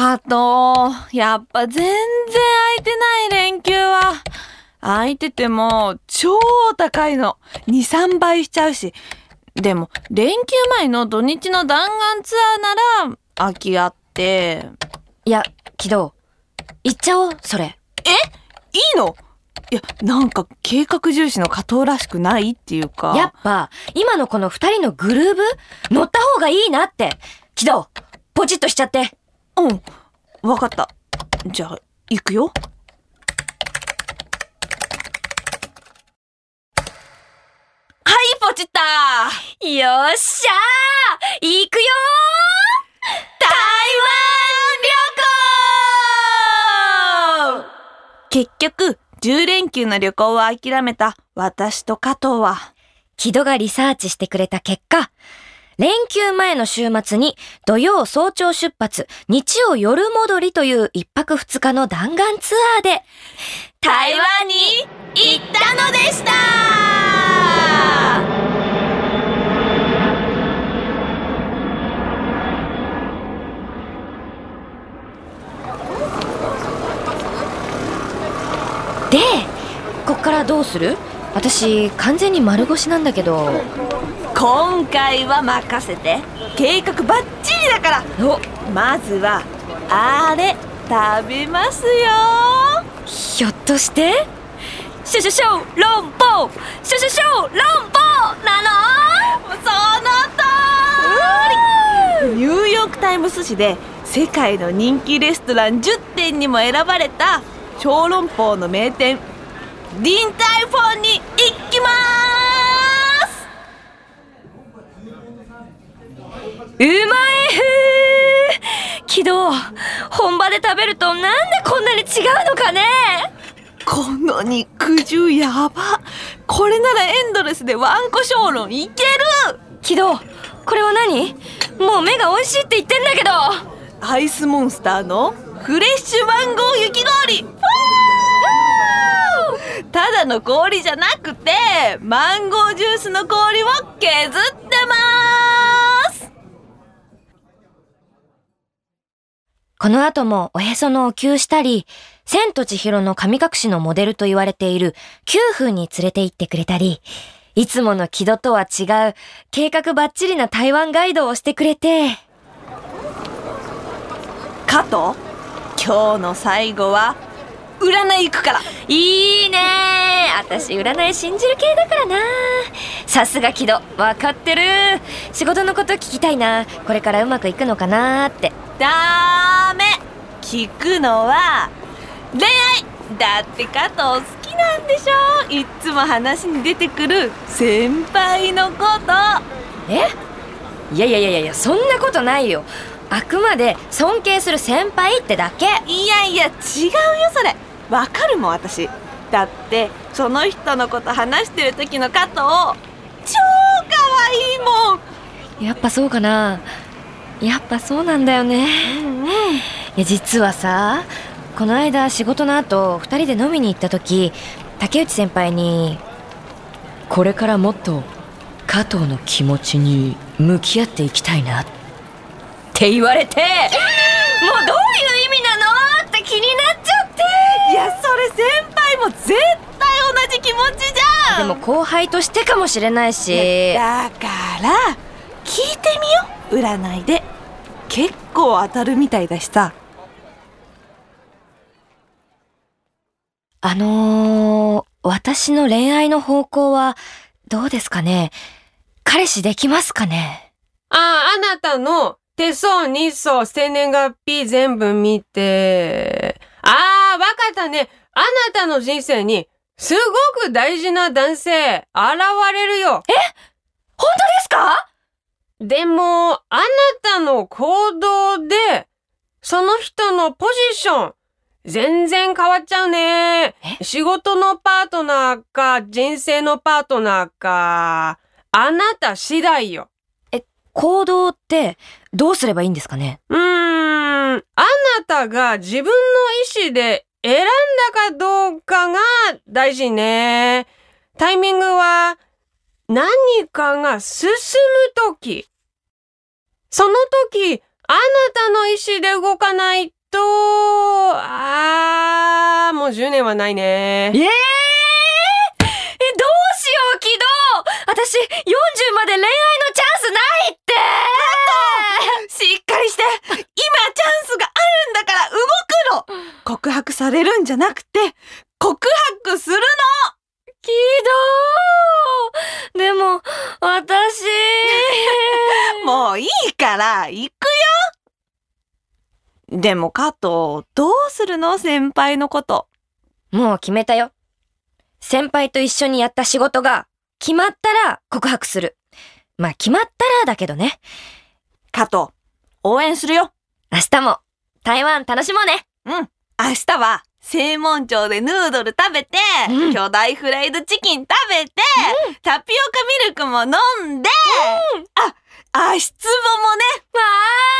加藤、やっぱ全然空いてない連休は。空いてても超高いの。2、3倍しちゃうし。でも、連休前の土日の弾丸ツアーなら空きあって。いや、木戸、行っちゃおう、それ。いいの？いや、なんか計画重視の加藤らしくないっていうか。やっぱ、今のこの二人のグルーブ？乗った方がいいなって。木戸、ポチッとしちゃって。うん。わかった。じゃあ、行くよ。はい、ポチったよっしゃー行くよ台湾旅行結局、10連休の旅行を諦めた私と加藤は、木戸がリサーチしてくれた結果、連休前の週末に土曜早朝出発、日曜夜戻りという一泊二日の弾丸ツアーで、台湾に行ったのでしたで、こっからどうする？私、完全に丸腰なんだけど。今回は任せて。計画バッチリだから。お、まずは、あれ、食べますよ。ひょっとして？シュシュシュロンポーシュシュシュロンポーなの？その通り。ニューヨークタイムズ紙で世界の人気レストラン10店にも選ばれた小籠包の名店ディンタイフォンに行きますうまい。ふーけど、本場で食べるとなんでこんなに違うのかね。この肉汁やば。これならエンドレスでワンコ小籠いける。けど、これは何？もう目が美味しいって言ってんだけど。アイスモンスターのフレッシュマンゴー雪氷。ただの氷じゃなくてマンゴージュースの氷を削ってますこの後もおへそのお灸したり、千と千尋の神隠しのモデルと言われている九風に連れて行ってくれたり、いつもの木戸とは違う計画バッチリな台湾ガイドをしてくれて、加藤今日の最後は占い行くから。いいね。ー私占い信じる系だからな。さすが木戸、わかってる。仕事のこと聞きたいな。これからうまくいくのかなーって。ダメ。聞くのは恋愛。だって加藤好きなんでしょ？いっつも話に出てくる先輩のこと。え？いやいやいやいやそんなことないよ。あくまで尊敬する先輩ってだけ。いやいや違うよそれ。わかるもん私。だってその人のこと話してる時の加藤超可愛いもん。やっぱそうかなやっぱそうなんだよね。うんうん。いや実はさこの間仕事の後二人で飲みに行った時竹内先輩にこれからもっと加藤の気持ちに向き合っていきたいなって言われてもうどういう意味なのって気になっちゃって。いやそれ先輩も絶対同じ気持ちじゃん。でも後輩としてかもしれないし。だから聞いてみよ占いで。結構当たるみたいだしさあのー、私の恋愛の方向はどうですかね？彼氏できますかね？ああ、あなたの手相、日相、生年月日全部見て。ああ、わかったね。あなたの人生にすごく大事な男性現れるよ。本当ですか？でも、あなたの行動で、その人のポジション、全然変わっちゃうね。仕事のパートナーか、人生のパートナーか、あなた次第よ。行動ってどうすればいいんですかね？うーん、あなたが自分の意思で選んだかどうかが大事ね。タイミングは何かが進むとき。その時、あなたの意思で動かないと、あー、もう10年はないね。ええー、え、どうしよう、キド私、40まで恋愛のチャンスないって！しっかりして今チャンスがあるんだから動くの！告白されるんじゃなくて、告白するキドでも、私。のもういいから、行くよでも加藤、どうするの？先輩のこと。もう決めたよ。先輩と一緒にやった仕事が決まったら告白する。まあ決まったらだけどね。加藤、応援するよ明日も台湾楽しもうね。うん。明日は、正門町でヌードル食べて、うん巨大フライドチキン食べて、タピオカミルクも飲んで、あ、足つぼもね、わあ、もう